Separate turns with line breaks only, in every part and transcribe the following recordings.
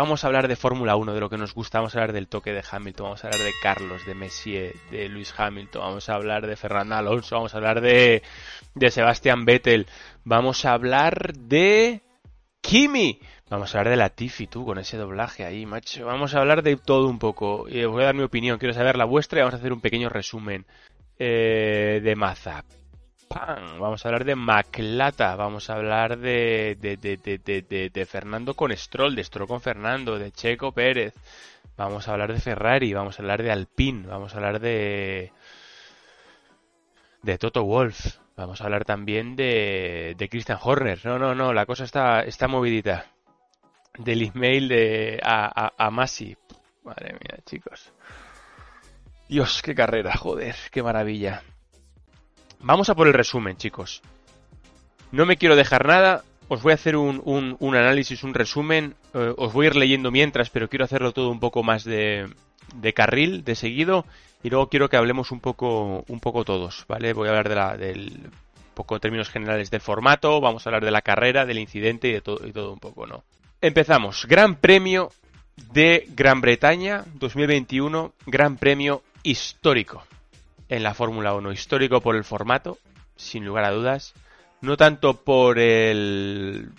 Vamos a hablar de Fórmula 1, de lo que nos gusta, vamos a hablar del toque de Hamilton, vamos a hablar de Carlos, de Messier, de Luis Hamilton, vamos a hablar de Fernando Alonso, vamos a hablar de, de Sebastian Vettel, vamos a hablar de Kimi, vamos a hablar de Latifi, tú, con ese doblaje ahí, macho, vamos a hablar de todo un poco, y os voy a dar mi opinión, quiero saber la vuestra y vamos a hacer un pequeño resumen eh, de Mazap. Vamos a hablar de Maclata, vamos a hablar de, de, de, de, Fernando con Stroll, de Stroll con Fernando, de Checo Pérez, vamos a hablar de Ferrari, vamos a hablar de Alpine, vamos a hablar de de Toto Wolf, vamos a hablar también de, de Christian Horner. No, no, no, la cosa está, está movidita. Del email de a, a, a Masi. Madre mía, chicos. Dios, qué carrera, joder, qué maravilla. Vamos a por el resumen, chicos. No me quiero dejar nada. Os voy a hacer un, un, análisis, un resumen. Eh, os voy a ir leyendo mientras, pero quiero hacerlo todo un poco más de, de carril, de seguido. Y luego quiero que hablemos un poco, un poco todos, ¿vale? Voy a hablar de la, del poco en términos generales del formato, vamos a hablar de la carrera, del incidente y de todo, y todo un poco, ¿no? Empezamos. Gran Premio de Gran Bretaña 2021, Gran Premio histórico en la Fórmula 1. Histórico por el formato, sin lugar a dudas. No tanto por el.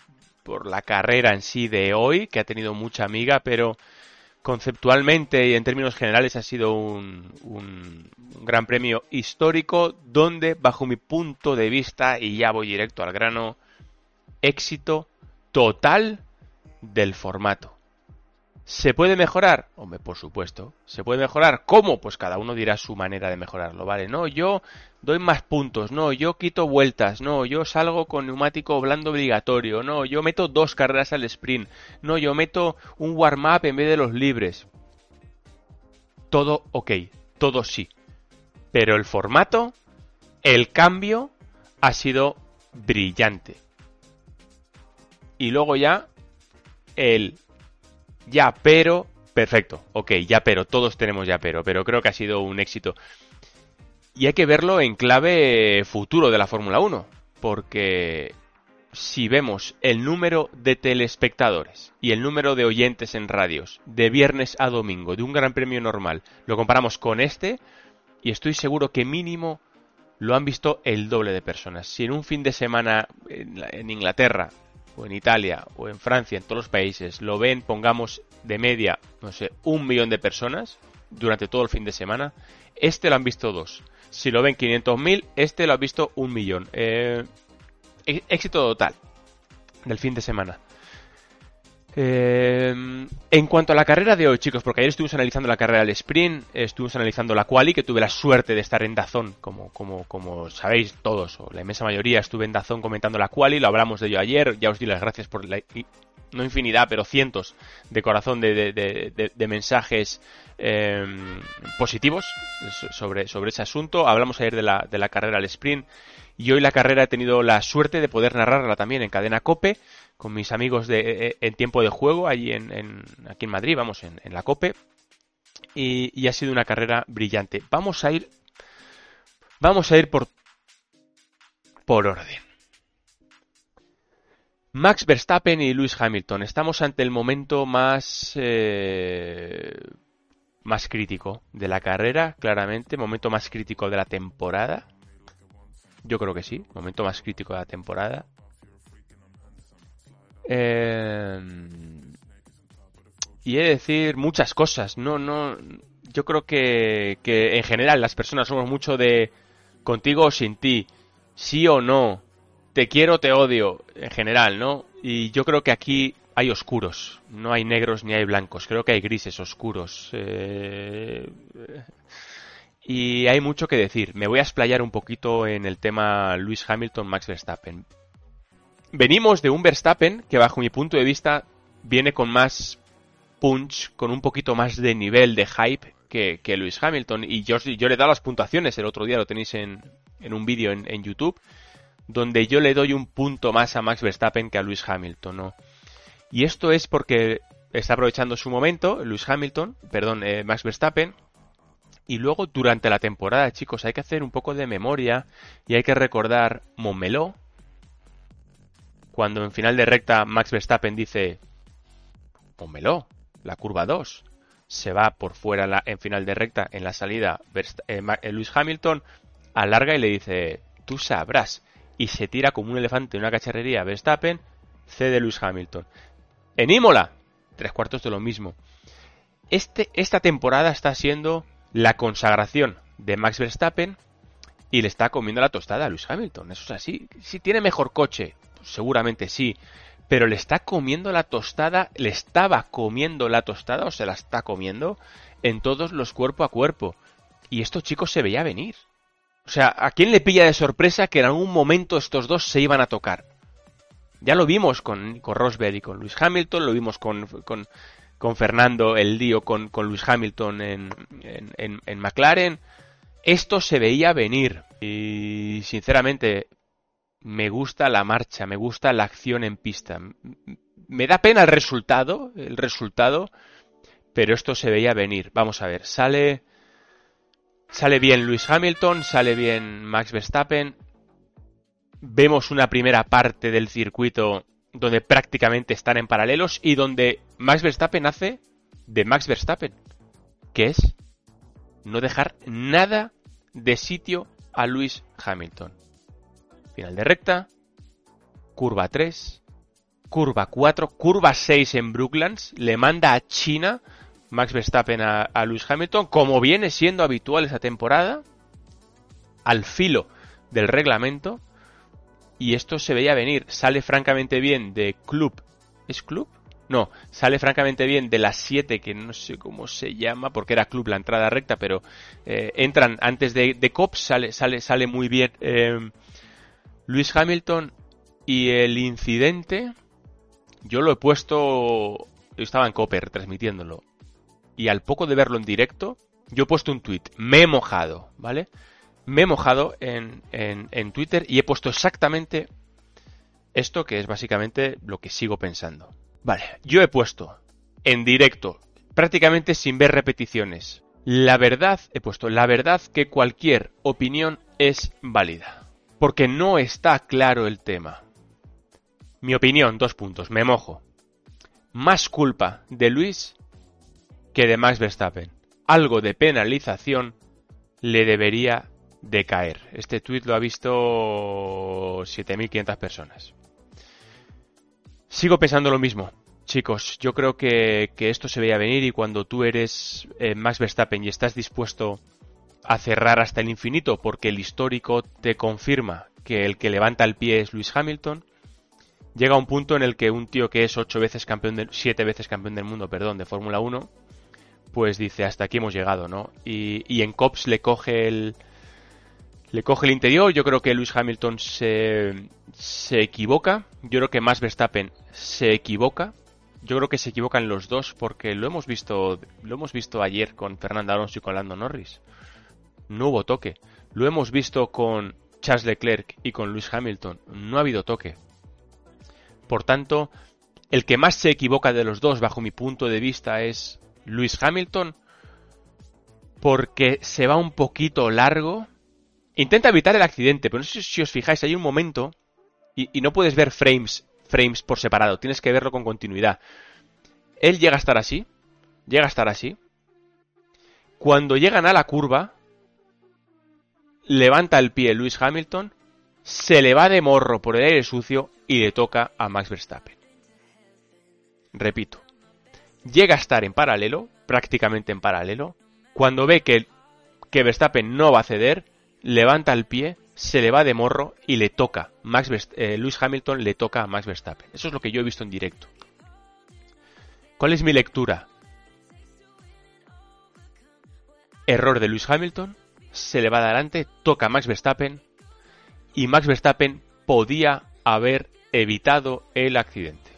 por la carrera en sí de hoy, que ha tenido mucha amiga, pero conceptualmente y en términos generales ha sido un, un, gran premio histórico donde, bajo mi punto de vista, y ya voy directo al grano, éxito total del formato. ¿Se puede mejorar? Hombre, por supuesto. ¿Se puede mejorar? ¿Cómo? Pues cada uno dirá su manera de mejorarlo, ¿vale? No, yo doy más puntos, no, yo quito vueltas, no, yo salgo con neumático blando obligatorio, no, yo meto dos carreras al sprint, no, yo meto un warm-up en vez de los libres. Todo ok, todo sí. Pero el formato, el cambio, ha sido brillante. Y luego ya, el ya pero, perfecto, ok, ya pero, todos tenemos ya pero, pero creo que ha sido un éxito. Y hay que verlo en clave futuro de la Fórmula 1, porque si vemos el número de telespectadores y el número de oyentes en radios de viernes a domingo de un gran premio normal, lo comparamos con este, y estoy seguro que mínimo lo han visto el doble de personas. Si en un fin de semana en Inglaterra o en Italia o en Francia, en todos los países, lo ven, pongamos de media, no sé, un millón de personas durante todo el fin de semana, este lo han visto dos. Si lo ven 500.000, este lo ha visto un millón. Eh, éxito total del fin de semana. Eh, en cuanto a la carrera de hoy, chicos, porque ayer estuvimos analizando la carrera del sprint, estuvimos analizando la quali, que tuve la suerte de estar en Dazón, como, como, como sabéis todos, o la inmensa mayoría, estuve en Dazón comentando la quali, lo hablamos de ello ayer, ya os di las gracias por la, no infinidad, pero cientos de corazón de, de, mensajes eh, positivos sobre, sobre ese asunto. Hablamos ayer de la, de la carrera al sprint y hoy la carrera he tenido la suerte de poder narrarla también en cadena Cope con mis amigos de, eh, eh, en tiempo de juego, allí en, aquí en Madrid, vamos, en, la COPE. Y, ha sido una carrera brillante. Vamos a ir. Vamos a ir por. por orden. Max Verstappen y Lewis Hamilton. Estamos ante el momento más. Eh, más crítico de la carrera, claramente. Momento más crítico de la temporada. Yo creo que sí. Momento más crítico de la temporada. Em, y he de decir muchas cosas. No, no. Yo creo que, que en general las personas somos mucho de contigo o sin ti, sí o no, te quiero o te odio, en general, ¿no? Y yo creo que aquí hay oscuros, no hay negros ni hay blancos, creo que hay grises oscuros. Eh, y hay mucho que decir. Me voy a explayar un poquito en el tema Luis Hamilton-Max Verstappen venimos de un Verstappen que bajo mi punto de vista viene con más punch, con un poquito más de nivel de hype que, Lewis Hamilton. Y yo, le he dado las puntuaciones, el otro día lo tenéis en, en un vídeo en, YouTube, donde yo le doy un punto más a Max Verstappen que a Lewis Hamilton, ¿no? Y esto es porque está aprovechando su momento, Lewis Hamilton, perdón, eh, Max Verstappen, y luego durante la temporada, chicos, hay que hacer un poco de memoria y hay que recordar Montmeló, cuando en final de recta Max Verstappen dice pónmelo, la curva 2. Se va por fuera en final de recta, en la salida, eh, eh, Luis Hamilton alarga y le dice, tú sabrás. Y se tira como un elefante en una cacharrería Verstappen, cede Luis Hamilton. En Imola, tres cuartos de lo mismo. Este, esta temporada está siendo la consagración de Max Verstappen y le está comiendo la tostada a Luis Hamilton. Eso es así. Si tiene mejor coche, pues seguramente sí. Pero le está comiendo la tostada, le estaba comiendo la tostada o se la está comiendo en todos los cuerpo a cuerpo. Y esto, chicos, se veía venir. O sea, ¿a quién le pilla de sorpresa que en algún momento estos dos se iban a tocar? Ya lo vimos con, con Rosberg y con Luis Hamilton, lo vimos con, con, Fernando, el lío con, con Luis Hamilton en, en, en, McLaren. Esto se veía venir y sinceramente me gusta la marcha, me gusta la acción en pista. Me da pena el resultado, el resultado, pero esto se veía venir. Vamos a ver, sale sale bien Luis Hamilton, sale bien Max Verstappen, vemos una primera parte del circuito donde prácticamente están en paralelos y donde Max Verstappen hace de Max Verstappen, que es no dejar nada de sitio a Luis Hamilton. Final de recta, curva 3, curva 4, curva 6 en Brooklands, le manda a China Max Verstappen a, a Luis Hamilton, como viene siendo habitual esa temporada, al filo del reglamento, y esto se veía venir. Sale francamente bien de Club. ¿Es Club? No, sale francamente bien de las 7, que no sé cómo se llama, porque era Club la entrada recta, pero eh, entran antes de, de Cops, sale, sale, sale muy bien eh, Luis Hamilton y el incidente, yo lo he puesto, yo estaba en Copper transmitiéndolo, y al poco de verlo en directo, yo he puesto un tweet, me he mojado, ¿vale? me he mojado en, en, Twitter y he puesto exactamente esto que es básicamente lo que sigo pensando. Vale, yo he puesto en directo, prácticamente sin ver repeticiones, la verdad, he puesto la verdad que cualquier opinión es válida. Porque no está claro el tema. Mi opinión, dos puntos, me mojo. Más culpa de Luis que de Max Verstappen. Algo de penalización le debería de caer. Este tweet lo ha visto 7.500 personas. Sigo pensando lo mismo. Chicos, yo creo que, esto se veía venir y cuando tú eres eh, Max Verstappen y estás dispuesto a cerrar hasta el infinito porque el histórico te confirma que el que levanta el pie es Luis Hamilton, llega un punto en el que un tío que es ocho veces campeón de, siete veces campeón del mundo, perdón, de Fórmula 1, pues dice hasta aquí hemos llegado, ¿no? Y, y en Cops le coge el, le coge el interior, yo creo que Lewis Hamilton se, se equivoca, yo creo que Max Verstappen se equivoca, yo creo que se equivocan los dos porque lo hemos visto, lo hemos visto ayer con Fernando Alonso y con Lando Norris. No hubo toque. Lo hemos visto con Charles Leclerc y con Lewis Hamilton. No ha habido toque. Por tanto, el que más se equivoca de los dos, bajo mi punto de vista, es Lewis Hamilton, porque se va un poquito largo Intenta evitar el accidente, pero no sé si os fijáis, hay un momento y, no puedes ver frames, frames por separado, tienes que verlo con continuidad. Él llega a estar así, llega a estar así. Cuando llegan a la curva, levanta el pie Lewis Hamilton, se le va de morro por el aire sucio y le toca a Max Verstappen. Repito, llega a estar en paralelo, prácticamente en paralelo, cuando ve que, que Verstappen no va a ceder, levanta el pie, se le va de morro y le toca. Max eh, Lewis Hamilton le toca a Max Verstappen. Eso es lo que yo he visto en directo. ¿Cuál es mi lectura? Error de Lewis Hamilton, se le va adelante, toca a Max Verstappen y Max Verstappen podía haber evitado el accidente.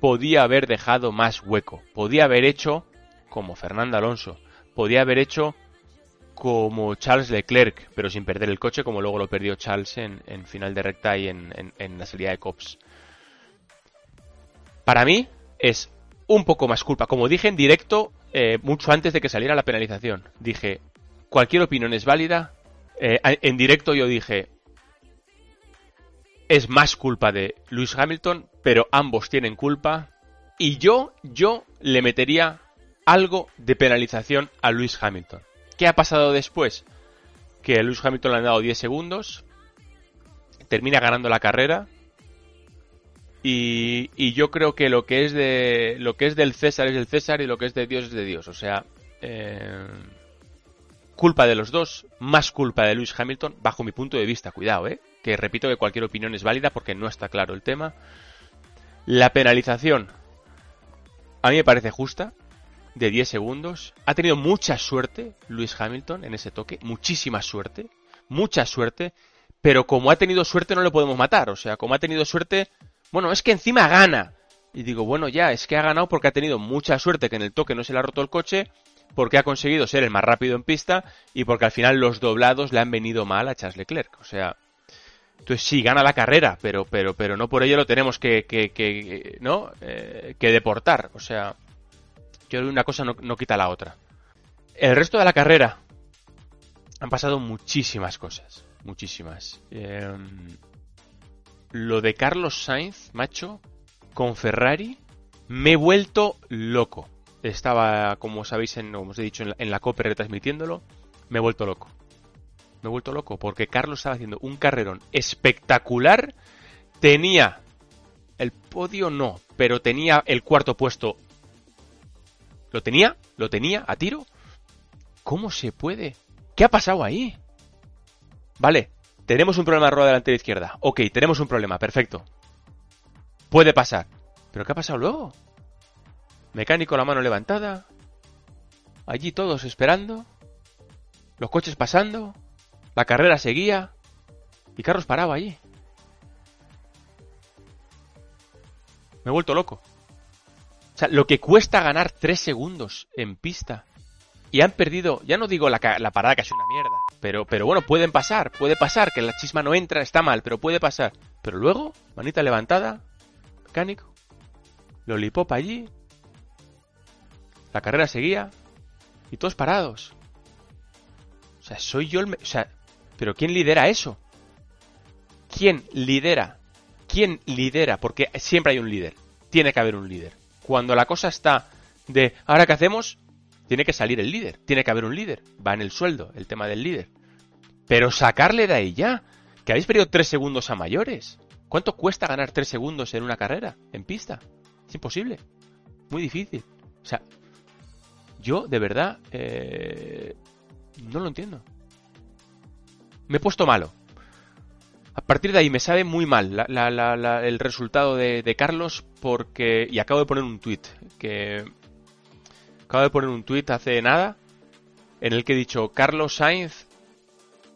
Podía haber dejado más hueco. Podía haber hecho como Fernando Alonso. Podía haber hecho como Charles Leclerc, pero sin perder el coche, como luego lo perdió Charles en, final de recta y en, la salida de Cops. Para mí es un poco más culpa. Como dije en directo, eh, mucho antes de que saliera la penalización, dije, cualquier opinión es válida. Eh, en directo yo dije, es más culpa de Lewis Hamilton, pero ambos tienen culpa Y yo, yo le metería algo de penalización a Lewis Hamilton. ¿Qué ha pasado después? Que a Lewis Hamilton le han dado 10 segundos, termina ganando la carrera. Y, yo creo que lo que es de lo que es del César es del César y lo que es de Dios es de Dios. O sea, eh, culpa de los dos, más culpa de Lewis Hamilton, bajo mi punto de vista. Cuidado, eh, que repito que cualquier opinión es válida porque no está claro el tema. La penalización a mí me parece justa, de 10 segundos. Ha tenido mucha suerte Lewis Hamilton en ese toque, muchísima suerte, mucha suerte, pero como ha tenido suerte no le podemos matar, o sea, como ha tenido suerte, bueno, es que encima gana. Y digo, bueno, ya, es que ha ganado porque ha tenido mucha suerte que en el toque no se le ha roto el coche, porque ha conseguido ser el más rápido en pista y porque al final los doblados le han venido mal a Charles Leclerc. O sea, entonces sí, gana la carrera, pero, pero, pero no por ello lo tenemos que, que, que ¿no? Eh, que deportar. O sea, yo una cosa no, no, quita la otra. El resto de la carrera han pasado muchísimas cosas, muchísimas. Eh, lo de Carlos Sainz, macho, con Ferrari, me he vuelto loco. Estaba, como sabéis, en, os he dicho, en la, en la COPE retransmitiéndolo, me he vuelto loco. Me he vuelto loco porque Carlos estaba haciendo un carrerón espectacular. Tenía el podio, no, pero tenía el cuarto puesto. ¿Lo tenía? ¿Lo tenía a tiro? ¿Cómo se puede? ¿Qué ha pasado ahí? Vale, tenemos un problema de rueda delantera izquierda. Ok, tenemos un problema, perfecto. Puede pasar. ¿Pero qué ha pasado luego? Mecánico la mano levantada. Allí todos esperando. Los coches pasando. La carrera seguía. Y Carlos paraba allí. Me he vuelto loco. O sea, lo que cuesta ganar 3 segundos en pista. Y han perdido, ya no digo la, la parada que es una mierda, pero, pero bueno, pueden pasar, puede pasar, que la chisma no entra, está mal, pero puede pasar. Pero luego, manita levantada, mecánico, lollipop allí, la carrera seguía, y todos parados. O sea, soy yo el... O sea, pero ¿quién lidera eso? ¿Quién lidera? ¿Quién lidera? Porque siempre hay un líder. Tiene que haber un líder. Cuando la cosa está de, ¿ahora qué hacemos? Tiene que salir el líder. Tiene que haber un líder. Va en el sueldo, el tema del líder. Pero sacarle de ahí ya. Que habéis perdido tres segundos a mayores. ¿Cuánto cuesta ganar tres segundos en una carrera? En pista. Es imposible. Muy difícil. O sea, yo de verdad eh, no lo entiendo me he puesto malo. Partir de ahí me sabe muy mal el resultado de, Carlos porque... Y acabo de poner un tweet que... Acabo de poner un tweet hace nada en el que he dicho, Carlos Sainz,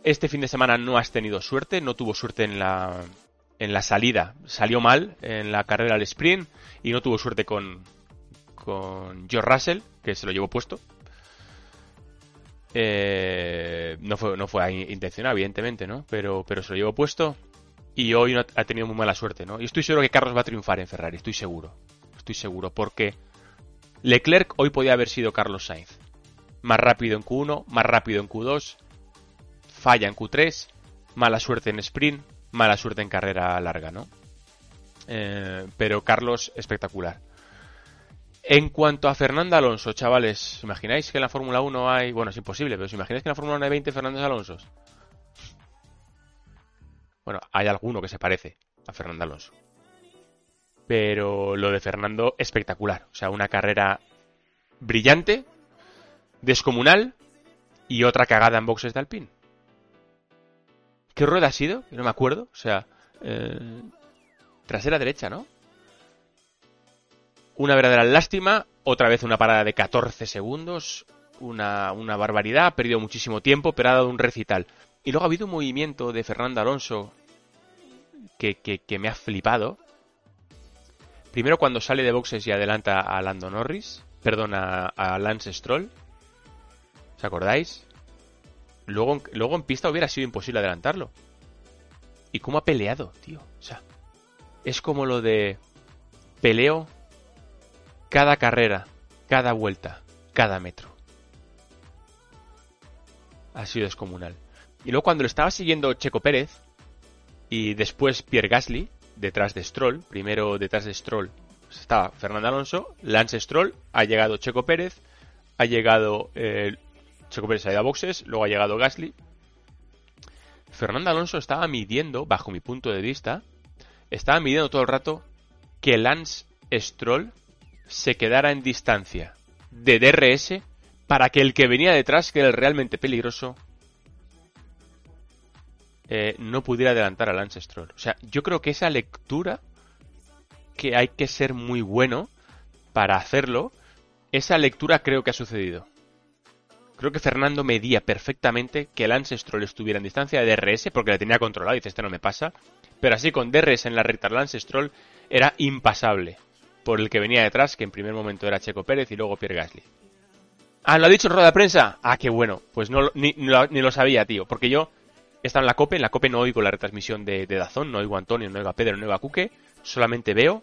este fin de semana no has tenido suerte, no tuvo suerte en la, en la salida. Salió mal en la carrera al sprint y no tuvo suerte con, con George Russell, que se lo llevó puesto. Eh, no fue, no fue intencional, evidentemente, ¿no? Pero, pero se lo llevo puesto y hoy ha tenido muy mala suerte, ¿no? Y estoy seguro que Carlos va a triunfar en Ferrari, estoy seguro. Estoy seguro, porque Leclerc hoy podía haber sido Carlos Sainz. Más rápido en Q1, más rápido en Q2, falla en Q3, mala suerte en sprint, mala suerte en carrera larga, ¿no? Eh, pero Carlos espectacular. En cuanto a Fernando Alonso, chavales, imagináis que en la Fórmula 1 hay... Bueno, es imposible, pero ¿os imagináis que en la Fórmula 1 hay 20 Fernando Alonso? Bueno, hay alguno que se parece a Fernando Alonso. Pero lo de Fernando, espectacular. O sea, una carrera brillante, descomunal y otra cagada en boxes de Alpine. ¿Qué rueda ha sido? No me acuerdo. O sea, eh, trasera derecha, ¿no? Una verdadera lástima, otra vez una parada de 14 segundos, una, barbaridad, ha perdido muchísimo tiempo, pero ha dado un recital. Y luego ha habido un movimiento de Fernando Alonso que, que, me ha flipado. Primero cuando sale de boxes y adelanta a Lando Norris, perdón, a, Lance Stroll. ¿Os acordáis? Luego, luego en pista hubiera sido imposible adelantarlo. ¿Y cómo ha peleado, tío? O sea, es como lo de peleo cada carrera, cada vuelta, cada metro. Ha sido descomunal. Y luego cuando lo estaba siguiendo Checo Pérez y después Pierre Gasly, detrás de Stroll, primero detrás de Stroll Estaba Fernando Alonso, Lance Stroll, ha llegado Checo Pérez, ha llegado eh, Checo Pérez ha ido a boxes, luego ha llegado Gasly. Fernando Alonso estaba midiendo, bajo mi punto de vista, estaba midiendo todo el rato que Lance Stroll se quedara en distancia de DRS para que el que venía detrás, que era el realmente peligroso, eh, no pudiera adelantar a Lance. O sea, yo creo que esa lectura, que hay que ser muy bueno para hacerlo, esa lectura creo que ha sucedido. Creo que Fernando medía perfectamente que Lance Stroll estuviera en distancia de DRS porque le tenía controlado. Dice, este no me pasa. Pero así con DRS en la recta Lance Stroll era impasable. Por el que venía detrás, que en primer momento era Checo Pérez y luego Pierre Gasly. Ah, ¿lo ha dicho en rueda de prensa? Ah, qué bueno. Pues no, ni, lo, sabía, tío. Porque yo estaba en la COPE. En la COPE no oigo la retransmisión de, Dazón. No oigo a Antonio, no oigo a Pedro, no oigo a Cuque. Solamente veo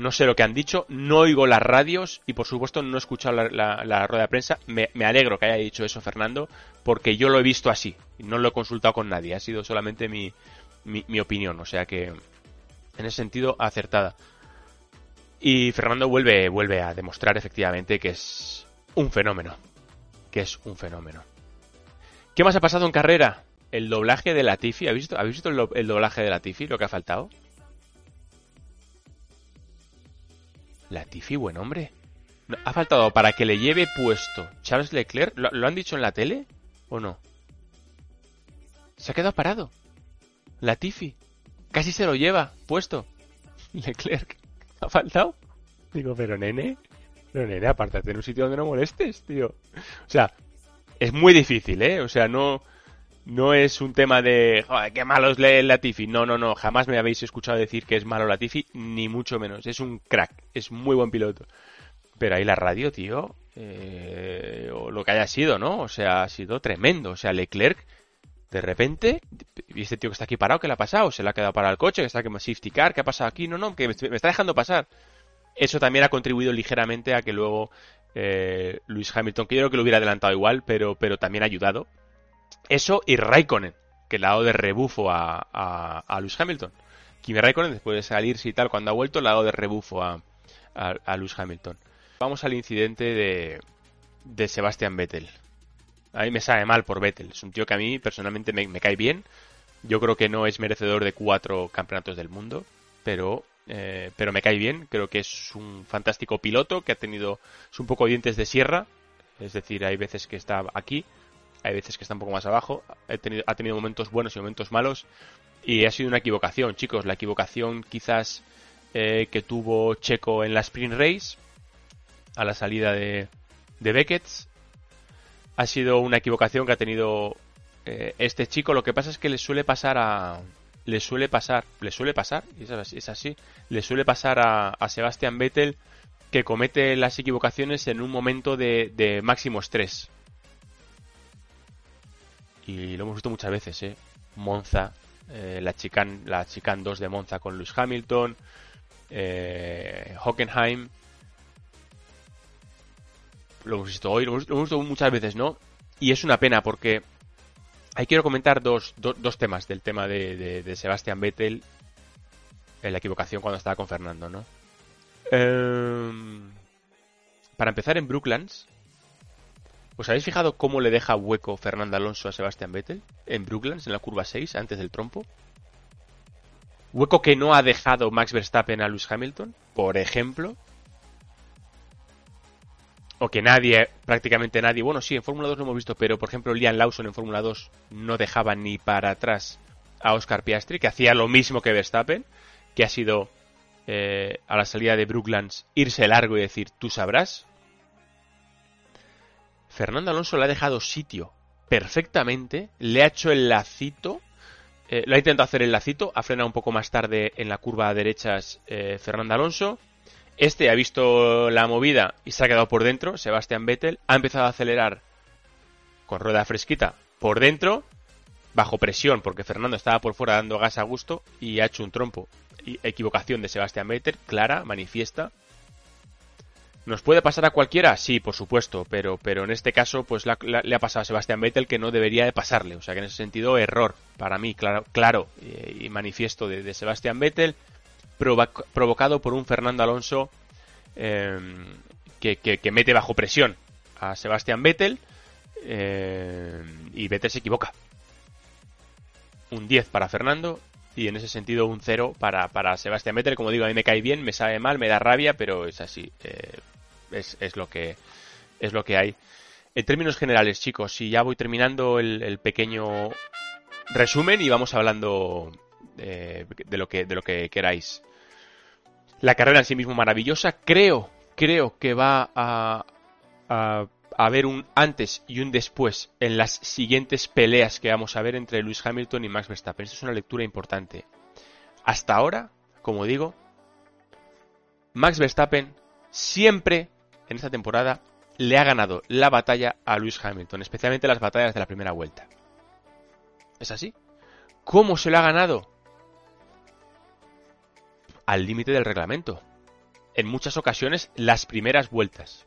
no sé lo que han dicho, no oigo las radios y por supuesto no he escuchado la, rueda de prensa. Me, alegro que haya dicho eso Fernando, porque yo lo he visto así, no lo he consultado con nadie, ha sido solamente mi, mi, opinión, o sea que en ese sentido acertada. Y Fernando vuelve, vuelve a demostrar efectivamente que es un fenómeno, que es un fenómeno. ¿Qué más ha pasado en carrera? El doblaje de Latifi, ¿habéis visto, ¿habéis visto el, doblaje de Latifi, lo que ha faltado? Latifi, buen hombre. Ha faltado para que le lleve puesto Charles Leclerc. ¿Lo, han dicho en la tele? ¿O no? Se ha quedado parado. Latifi. Casi se lo lleva puesto. Leclerc. ¿Ha faltado? Digo, pero nene. Pero nene, apártate en un sitio donde no molestes, tío. O sea, es muy difícil, ¿eh? O sea, no no es un tema de, joder, qué malo es Latifi. No, no, no, jamás me habéis escuchado decir que es malo Latifi, ni mucho menos. Es un crack, es muy buen piloto. Pero ahí la radio, tío, eh, o lo que haya sido, ¿no? O sea, ha sido tremendo. O sea, Leclerc, de repente, y este tío que está aquí parado, ¿qué le ha pasado? ¿Se le ha quedado para el coche? ¿Que está que safety car? ¿Qué ha pasado aquí? No, no, que me, está dejando pasar. Eso también ha contribuido ligeramente a que luego eh, Luis Hamilton, que yo creo que lo hubiera adelantado igual, pero, pero también ha ayudado eso y Raikkonen, que le ha dado de rebufo a, a, Lewis Hamilton. Kimi Raikkonen, después de salirse y tal, cuando ha vuelto, le ha dado de rebufo a, a, Lewis Hamilton. Vamos al incidente de, de Sebastian Vettel. A mí me sabe mal por Vettel. Es un tío que a mí personalmente me, cae bien. Yo creo que no es merecedor de cuatro campeonatos del mundo, pero, eh, pero me cae bien. Creo que es un fantástico piloto que ha tenido es un poco dientes de sierra. Es decir, hay veces que está aquí, hay veces que está un poco más abajo, ha tenido, ha tenido momentos buenos y momentos malos, y ha sido una equivocación, chicos, la equivocación quizás eh, que tuvo Checo en la sprint race, a la salida de, de Beckett, ha sido una equivocación que ha tenido eh, este chico, lo que pasa es que le suele pasar a... Le suele pasar, le suele pasar, es así, le suele pasar a, a Sebastian Vettel que comete las equivocaciones en un momento de, de máximo estrés y lo hemos visto muchas veces, ¿eh? Monza, eh, la Chican la Chican 2 de Monza con Lewis Hamilton, eh, Hockenheim. Lo hemos visto hoy, lo hemos, visto muchas veces, ¿no? Y es una pena porque ahí quiero comentar dos, dos temas del tema de, de, Sebastian Vettel en la equivocación cuando estaba con Fernando, ¿no? Em, para empezar en Brooklands, ¿Os habéis fijado cómo le deja hueco Fernando Alonso a Sebastian Vettel en Brooklands, en la curva 6, antes del trompo? Hueco que no ha dejado Max Verstappen a Lewis Hamilton, por ejemplo. O que nadie, prácticamente nadie, bueno, sí, en Fórmula 2 lo hemos visto, pero por ejemplo Liam Lawson en Fórmula 2 no dejaba ni para atrás a Oscar Piastri, que hacía lo mismo que Verstappen, que ha sido eh, a la salida de Brooklands irse largo y decir, tú sabrás, Fernando Alonso le ha dejado sitio perfectamente, le ha hecho el lacito, eh, lo ha intentado hacer el lacito, ha frenado un poco más tarde en la curva a derechas eh, Fernando Alonso. Este ha visto la movida y se ha quedado por dentro, Sebastián Vettel, ha empezado a acelerar con rueda fresquita por dentro, bajo presión, porque Fernando estaba por fuera dando gas a gusto y ha hecho un trompo. Equivocación de Sebastián Vettel, clara, manifiesta, ¿Nos puede pasar a cualquiera? Sí, por supuesto, pero, pero en este caso pues le ha pasado a Sebastián Vettel que no debería de pasarle. O sea que en ese sentido, error para mí, claro, claro y, manifiesto de, Sebastián Vettel, provocado por un Fernando Alonso em, que, que, mete bajo presión a Sebastian Vettel em, y Vettel se equivoca. Un 10 para Fernando y en ese sentido un 0 para, para Sebastian Vettel. Como digo, a mí me cae bien, me sabe mal, me da rabia, pero es así. Eh, es, es, lo que, es lo que hay. En términos generales, chicos, y ya voy terminando el, pequeño resumen y vamos hablando de, lo que, de lo que queráis. La carrera en sí mismo maravillosa. Creo, creo que va a, a, haber un antes y un después en las siguientes peleas que vamos a ver entre Lewis Hamilton y Max Verstappen. Esta es una lectura importante. Hasta ahora, como digo, Max Verstappen siempre en esta temporada le ha ganado la batalla a Lewis Hamilton, especialmente las batallas de la primera vuelta. ¿Es así? ¿Cómo se lo ha ganado? Al límite del reglamento. En muchas ocasiones las primeras vueltas.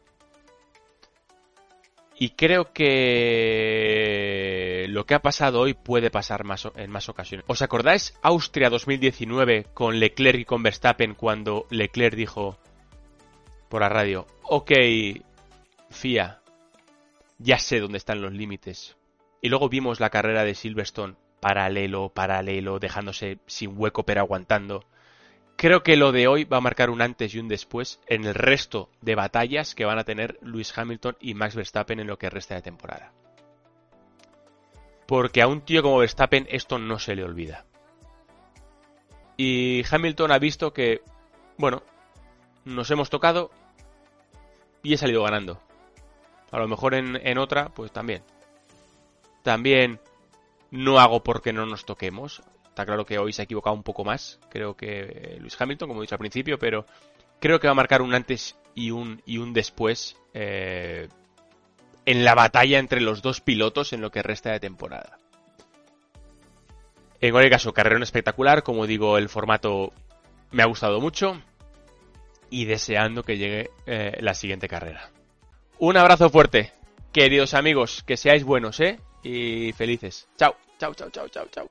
Y creo que lo que ha pasado hoy puede pasar en más ocasiones. ¿Os acordáis Austria 2019 con Leclerc y con Verstappen cuando Leclerc dijo por la radio, ok, FIA, ya sé dónde están los límites. Y luego vimos la carrera de Silverstone, paralelo, paralelo, dejándose sin hueco pero aguantando. Creo que lo de hoy va a marcar un antes y un después en el resto de batallas que van a tener Lewis Hamilton y Max Verstappen en lo que resta de temporada. Porque a un tío como Verstappen esto no se le olvida. Y Hamilton ha visto que, bueno, nos hemos tocado y he salido ganando. A lo mejor en, otra, pues también. También no hago porque no nos toquemos. Está claro que hoy se ha equivocado un poco más, creo que Luis Hamilton, como he dicho al principio, pero creo que va a marcar un antes y un, y un después eh, en la batalla entre los dos pilotos en lo que resta de temporada. En cualquier caso, carrera espectacular, como digo, el formato me ha gustado mucho y deseando que llegue eh, la siguiente carrera. Un abrazo fuerte, queridos amigos, que seáis buenos, ¿eh? Y felices. Chao, chao, chao, chao, chao, chao.